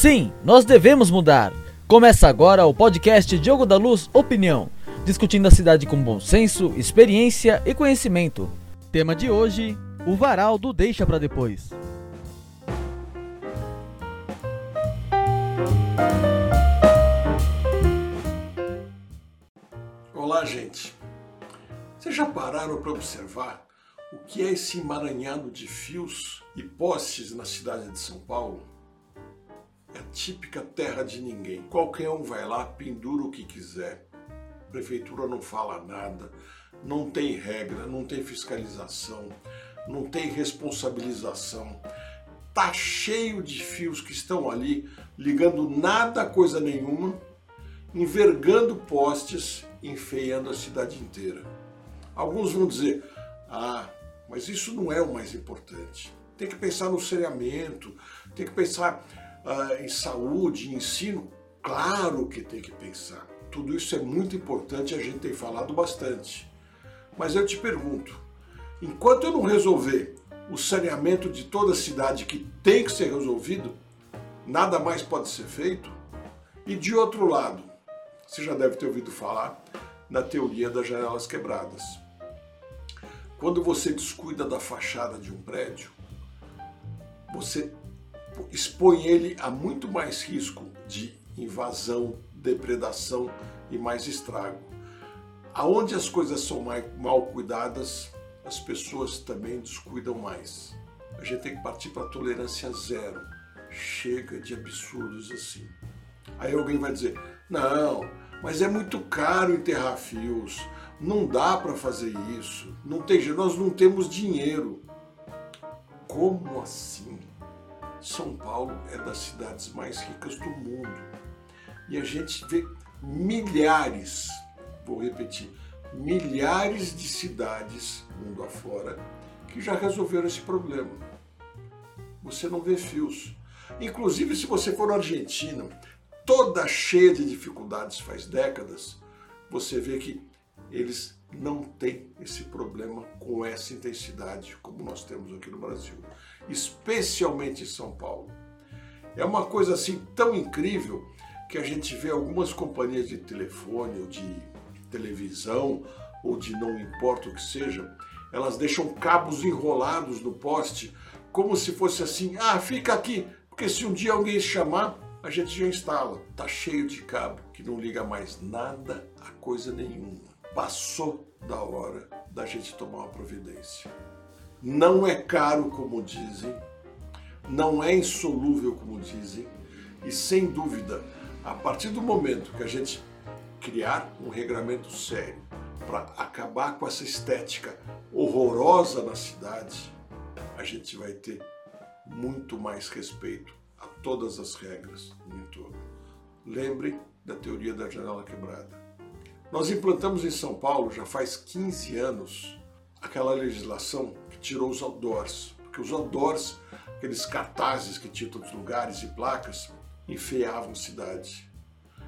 Sim, nós devemos mudar. Começa agora o podcast Diogo da Luz Opinião, discutindo a cidade com bom senso, experiência e conhecimento. Tema de hoje: o varal do deixa para depois. Olá, gente. Vocês já pararam para observar o que é esse emaranhado de fios e postes na cidade de São Paulo? É a típica terra de ninguém. Qualquer um vai lá, pendura o que quiser. A prefeitura não fala nada, não tem regra, não tem fiscalização, não tem responsabilização. Tá cheio de fios que estão ali ligando nada a coisa nenhuma, envergando postes, enfeiando a cidade inteira. Alguns vão dizer: "Ah, mas isso não é o mais importante. Tem que pensar no saneamento, tem que pensar uh, em saúde, em ensino. Claro que tem que pensar. Tudo isso é muito importante, a gente tem falado bastante. Mas eu te pergunto, enquanto eu não resolver o saneamento de toda a cidade que tem que ser resolvido, nada mais pode ser feito? E de outro lado, você já deve ter ouvido falar na teoria das janelas quebradas. Quando você descuida da fachada de um prédio, você expõe ele a muito mais risco de invasão, depredação e mais estrago. Aonde as coisas são mal cuidadas, as pessoas também descuidam mais. A gente tem que partir para tolerância zero. Chega de absurdos assim. Aí alguém vai dizer: não, mas é muito caro enterrar fios, não dá para fazer isso, não tem, nós não temos dinheiro. Como assim? São Paulo é das cidades mais ricas do mundo. E a gente vê milhares, vou repetir, milhares de cidades mundo afora que já resolveram esse problema. Você não vê fios. Inclusive, se você for na Argentina, toda cheia de dificuldades faz décadas, você vê que eles não têm esse problema com essa intensidade como nós temos aqui no Brasil especialmente em São Paulo. É uma coisa assim tão incrível que a gente vê algumas companhias de telefone ou de televisão ou de não importa o que seja, elas deixam cabos enrolados no poste como se fosse assim: "Ah, fica aqui, porque se um dia alguém chamar, a gente já instala". Tá cheio de cabo que não liga mais nada a coisa nenhuma. Passou da hora da gente tomar uma providência não é caro como dizem, não é insolúvel como dizem, e sem dúvida, a partir do momento que a gente criar um regramento sério para acabar com essa estética horrorosa na cidade, a gente vai ter muito mais respeito a todas as regras no entorno. Lembrem da teoria da janela quebrada. Nós implantamos em São Paulo já faz 15 anos aquela legislação que tirou os outdoors. Porque os outdoors, aqueles cartazes que tinham todos os lugares e placas, enfeiavam cidade.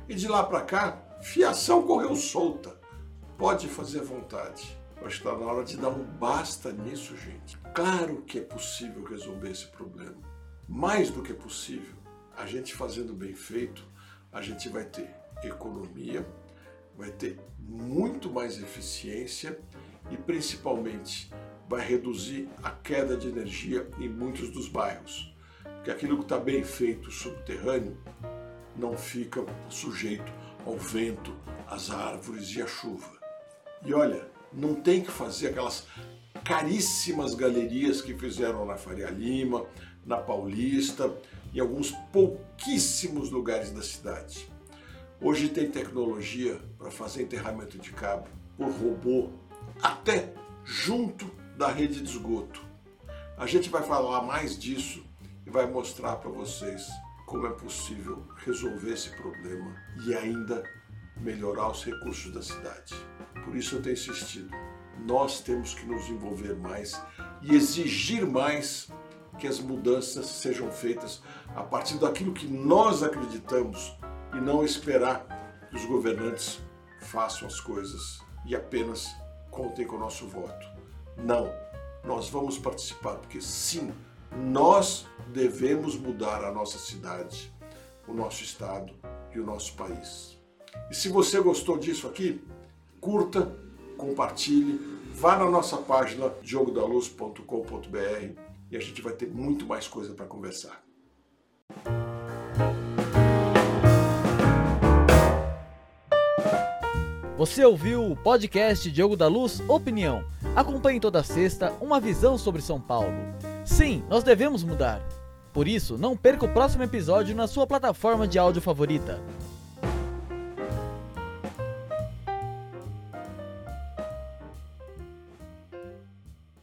E de lá para cá, fiação correu solta. Pode fazer vontade. Acho que está na hora de dar um basta nisso, gente. Claro que é possível resolver esse problema. Mais do que possível, a gente fazendo bem feito, a gente vai ter economia, vai ter muito mais eficiência e principalmente vai reduzir a queda de energia em muitos dos bairros, porque aquilo que está bem feito subterrâneo não fica sujeito ao vento, às árvores e à chuva. E olha, não tem que fazer aquelas caríssimas galerias que fizeram na Faria Lima, na Paulista e alguns pouquíssimos lugares da cidade. Hoje tem tecnologia para fazer enterramento de cabo por robô até junto da rede de esgoto. A gente vai falar mais disso e vai mostrar para vocês como é possível resolver esse problema e ainda melhorar os recursos da cidade. Por isso eu tenho insistido. Nós temos que nos envolver mais e exigir mais que as mudanças sejam feitas a partir daquilo que nós acreditamos e não esperar que os governantes façam as coisas e apenas contem com o nosso voto. Não, nós vamos participar porque sim, nós devemos mudar a nossa cidade. o nosso estado e o nosso país. E se você gostou disso aqui, curta, compartilhe, vá na nossa página jogodaluz.com.br e a gente vai ter muito mais coisa para conversar. Você ouviu o podcast Diogo da Luz Opinião. Acompanhe toda sexta uma visão sobre São Paulo. Sim, nós devemos mudar. Por isso, não perca o próximo episódio na sua plataforma de áudio favorita.